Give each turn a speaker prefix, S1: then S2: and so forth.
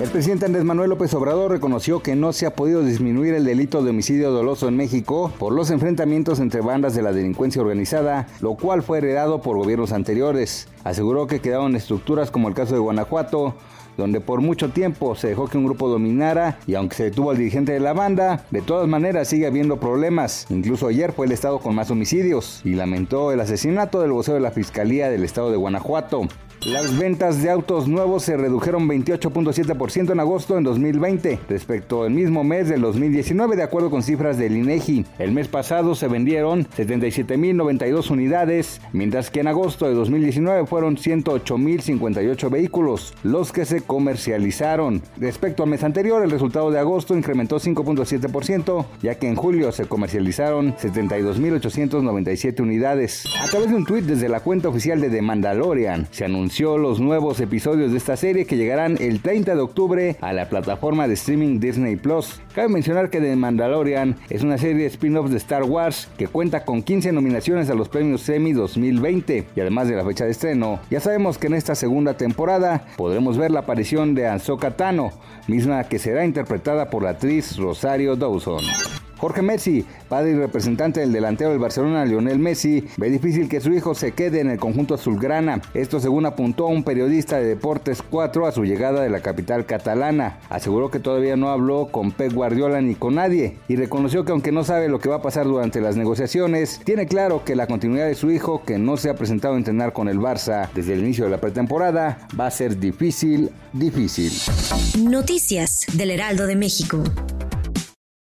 S1: El presidente Andrés Manuel López Obrador reconoció que no se ha podido disminuir el delito de homicidio doloso en México por los enfrentamientos entre bandas de la delincuencia organizada, lo cual fue heredado por gobiernos anteriores. Aseguró que quedaron estructuras como el caso de Guanajuato, donde por mucho tiempo se dejó que un grupo dominara y aunque se detuvo al dirigente de la banda, de todas maneras sigue habiendo problemas. Incluso ayer fue el estado con más homicidios y lamentó el asesinato del vocero de la Fiscalía del estado de Guanajuato. Las ventas de autos nuevos se redujeron 28.7% en agosto en 2020 respecto al mismo mes del 2019 de acuerdo con cifras del INEGI. El mes pasado se vendieron 77.092 unidades, mientras que en agosto de 2019 fueron 108.058 vehículos los que se comercializaron. Respecto al mes anterior, el resultado de agosto incrementó 5.7%, ya que en julio se comercializaron 72.897 unidades. A través de un tuit desde la cuenta oficial de The Mandalorian, se anunció los nuevos episodios de esta serie que llegarán el 30 de octubre a la plataforma de streaming Disney Plus. Cabe mencionar que The Mandalorian es una serie de spin-offs de Star Wars que cuenta con 15 nominaciones a los premios Emmy 2020 y además de la fecha de estreno, ya sabemos que en esta segunda temporada podremos ver la aparición de Ahsoka Tano, misma que será interpretada por la actriz Rosario Dawson. Jorge Messi, padre y representante del delantero del Barcelona, Lionel Messi, ve difícil que su hijo se quede en el conjunto azulgrana. Esto según apuntó un periodista de Deportes 4 a su llegada de la capital catalana. Aseguró que todavía no habló con Pep Guardiola ni con nadie y reconoció que aunque no sabe lo que va a pasar durante las negociaciones, tiene claro que la continuidad de su hijo, que no se ha presentado a entrenar con el Barça desde el inicio de la pretemporada, va a ser difícil, difícil.
S2: Noticias del Heraldo de México.